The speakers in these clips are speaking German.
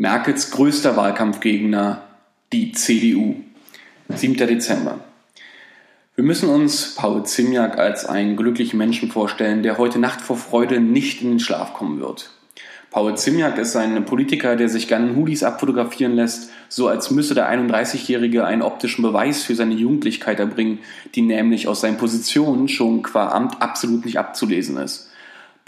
Merkels größter Wahlkampfgegner, die CDU. 7. Dezember. Wir müssen uns Paul Zimjak als einen glücklichen Menschen vorstellen, der heute Nacht vor Freude nicht in den Schlaf kommen wird. Paul Zimjak ist ein Politiker, der sich gerne Hoodies abfotografieren lässt, so als müsse der 31-Jährige einen optischen Beweis für seine Jugendlichkeit erbringen, die nämlich aus seinen Positionen schon qua Amt absolut nicht abzulesen ist.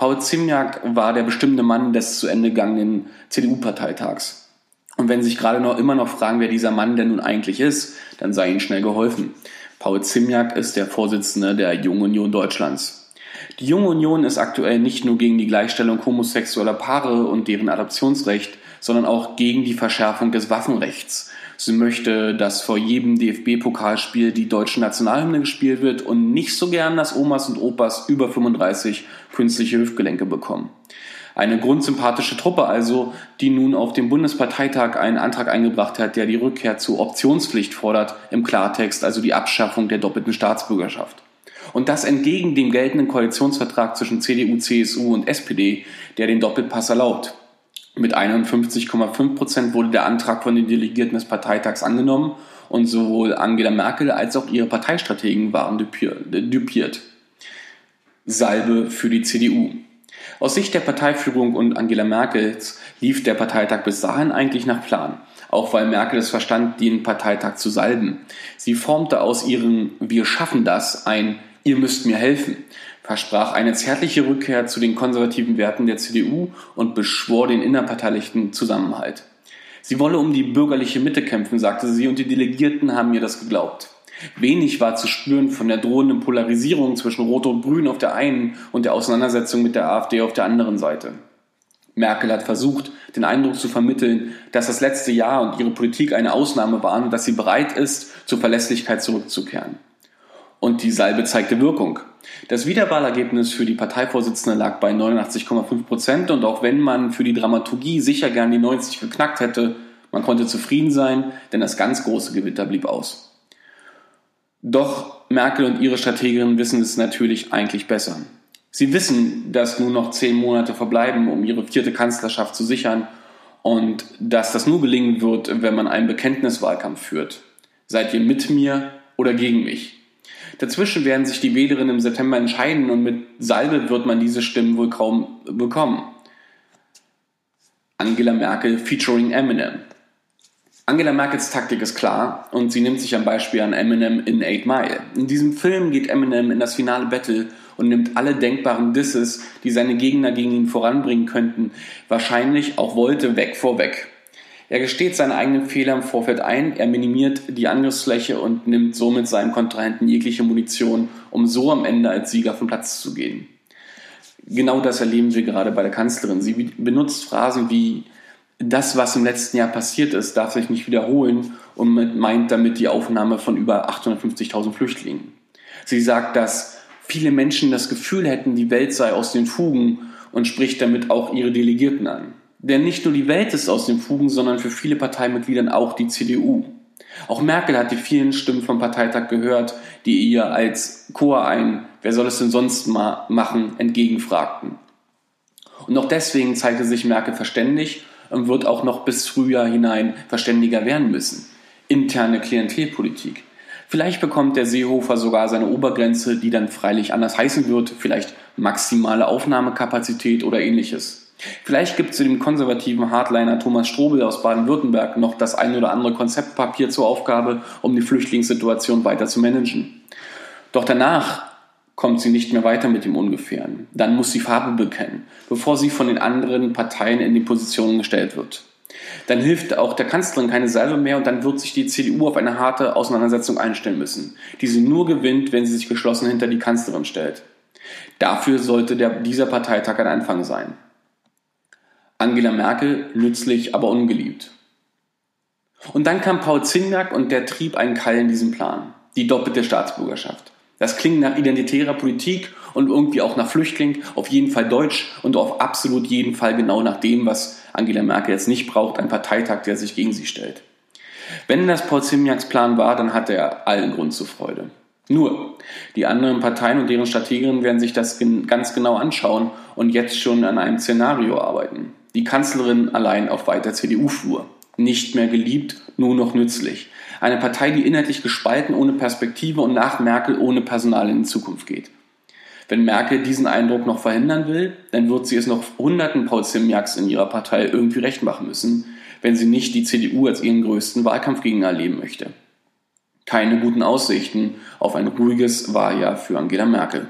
Paul Zimjak war der bestimmte Mann des zu Ende gegangenen CDU-Parteitags. Und wenn Sie sich gerade noch immer noch fragen, wer dieser Mann denn nun eigentlich ist, dann sei Ihnen schnell geholfen. Paul Zimjak ist der Vorsitzende der Jungen Union Deutschlands. Die Junge Union ist aktuell nicht nur gegen die Gleichstellung homosexueller Paare und deren Adoptionsrecht, sondern auch gegen die Verschärfung des Waffenrechts. Sie möchte, dass vor jedem DFB-Pokalspiel die deutsche Nationalhymne gespielt wird und nicht so gern, dass Omas und Opas über 35 künstliche Hüftgelenke bekommen. Eine grundsympathische Truppe also, die nun auf dem Bundesparteitag einen Antrag eingebracht hat, der die Rückkehr zur Optionspflicht fordert, im Klartext also die Abschaffung der doppelten Staatsbürgerschaft. Und das entgegen dem geltenden Koalitionsvertrag zwischen CDU, CSU und SPD, der den Doppelpass erlaubt. Mit 51,5 Prozent wurde der Antrag von den Delegierten des Parteitags angenommen und sowohl Angela Merkel als auch ihre Parteistrategen waren düpiert. Salbe für die CDU. Aus Sicht der Parteiführung und Angela Merkels lief der Parteitag bis dahin eigentlich nach Plan, auch weil Merkel es verstand, den Parteitag zu salben. Sie formte aus ihrem Wir schaffen das ein Ihr müsst mir helfen, versprach eine zärtliche Rückkehr zu den konservativen Werten der CDU und beschwor den innerparteilichen Zusammenhalt. Sie wolle um die bürgerliche Mitte kämpfen, sagte sie, und die Delegierten haben ihr das geglaubt. Wenig war zu spüren von der drohenden Polarisierung zwischen Rot und Grün auf der einen und der Auseinandersetzung mit der AfD auf der anderen Seite. Merkel hat versucht, den Eindruck zu vermitteln, dass das letzte Jahr und ihre Politik eine Ausnahme waren und dass sie bereit ist, zur Verlässlichkeit zurückzukehren. Und die Salbe zeigte Wirkung. Das Wiederwahlergebnis für die Parteivorsitzende lag bei 89,5 Prozent und auch wenn man für die Dramaturgie sicher gern die 90 geknackt hätte, man konnte zufrieden sein, denn das ganz große Gewitter blieb aus. Doch Merkel und ihre Strategien wissen es natürlich eigentlich besser. Sie wissen, dass nur noch zehn Monate verbleiben, um ihre vierte Kanzlerschaft zu sichern und dass das nur gelingen wird, wenn man einen Bekenntniswahlkampf führt. Seid ihr mit mir oder gegen mich? Dazwischen werden sich die Wählerinnen im September entscheiden und mit Salbe wird man diese Stimmen wohl kaum bekommen. Angela Merkel featuring Eminem. Angela Merkels Taktik ist klar und sie nimmt sich ein Beispiel an Eminem in 8 Mile. In diesem Film geht Eminem in das finale Battle und nimmt alle denkbaren Disses, die seine Gegner gegen ihn voranbringen könnten, wahrscheinlich auch wollte, weg vorweg. Er gesteht seine eigenen Fehler im Vorfeld ein, er minimiert die Angriffsfläche und nimmt somit seinem Kontrahenten jegliche Munition, um so am Ende als Sieger vom Platz zu gehen. Genau das erleben wir gerade bei der Kanzlerin. Sie benutzt Phrasen wie das, was im letzten Jahr passiert ist, darf sich nicht wiederholen und meint damit die Aufnahme von über 850.000 Flüchtlingen. Sie sagt, dass viele Menschen das Gefühl hätten, die Welt sei aus den Fugen und spricht damit auch ihre Delegierten an. Denn nicht nur die Welt ist aus den Fugen, sondern für viele Parteimitgliedern auch die CDU. Auch Merkel hat die vielen Stimmen vom Parteitag gehört, die ihr als Chor ein Wer soll es denn sonst ma machen entgegenfragten. Und auch deswegen zeigte sich Merkel verständig und wird auch noch bis Frühjahr hinein verständiger werden müssen. Interne Klientelpolitik. Vielleicht bekommt der Seehofer sogar seine Obergrenze, die dann freilich anders heißen wird, vielleicht maximale Aufnahmekapazität oder ähnliches. Vielleicht gibt es dem konservativen Hardliner Thomas Strobel aus Baden-Württemberg noch das ein oder andere Konzeptpapier zur Aufgabe, um die Flüchtlingssituation weiter zu managen. Doch danach kommt sie nicht mehr weiter mit dem Ungefähren. Dann muss sie Farbe bekennen, bevor sie von den anderen Parteien in die Positionen gestellt wird. Dann hilft auch der Kanzlerin keine Salbe mehr und dann wird sich die CDU auf eine harte Auseinandersetzung einstellen müssen, die sie nur gewinnt, wenn sie sich geschlossen hinter die Kanzlerin stellt. Dafür sollte der, dieser Parteitag ein Anfang sein. Angela Merkel nützlich, aber ungeliebt. Und dann kam Paul Zingnack und der trieb einen Keil in diesem Plan. Die doppelte Staatsbürgerschaft. Das klingt nach identitärer Politik und irgendwie auch nach Flüchtling, auf jeden Fall deutsch und auf absolut jeden Fall genau nach dem, was Angela Merkel jetzt nicht braucht, ein Parteitag, der sich gegen sie stellt. Wenn das Paul Zimniaks Plan war, dann hatte er allen Grund zur Freude. Nur, die anderen Parteien und deren Strategien werden sich das ganz genau anschauen und jetzt schon an einem Szenario arbeiten. Die Kanzlerin allein auf weiter CDU-Flur. Nicht mehr geliebt, nur noch nützlich. Eine Partei, die inhaltlich gespalten, ohne Perspektive und nach Merkel ohne Personal in die Zukunft geht. Wenn Merkel diesen Eindruck noch verhindern will, dann wird sie es noch hunderten Paul Zimjaks in ihrer Partei irgendwie recht machen müssen, wenn sie nicht die CDU als ihren größten Wahlkampfgegner erleben möchte. Keine guten Aussichten auf ein ruhiges Wahljahr für Angela Merkel.